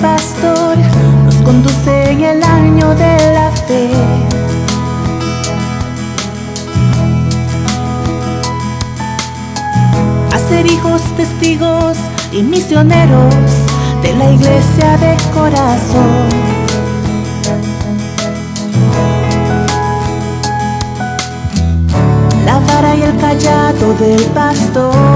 pastor nos conduce en el año de la fe. A ser hijos, testigos y misioneros de la iglesia de corazón. La vara y el callado del pastor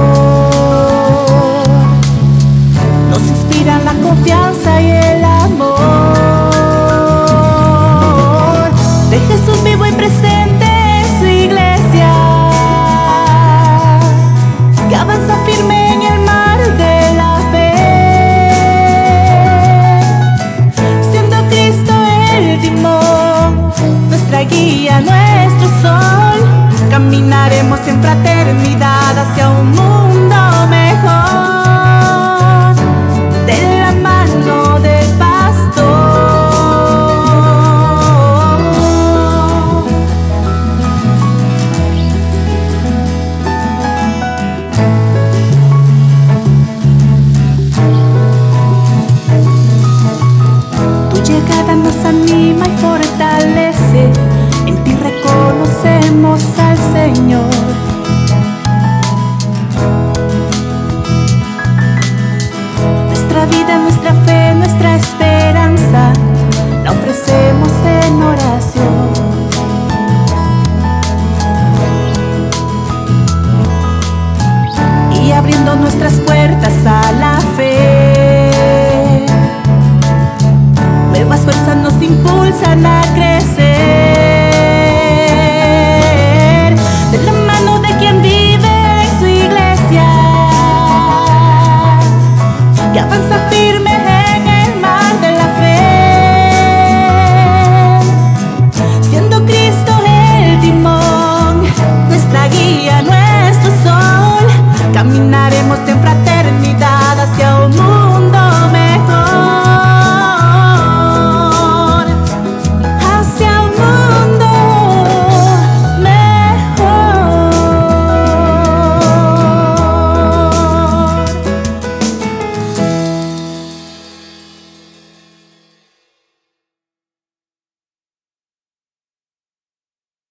guía nuestro sol caminaremos en fraternidad hacia un mundo mejor de la mano del pastor. Tu llegada nos anima abriendo nuestras puertas a la fe. Nuevas fuerzas nos impulsan a crecer. De la mano de quien vive en su iglesia, que avanza firme en el mar de la fe. Siendo Cristo el timón, nuestra guía, nuestro sol.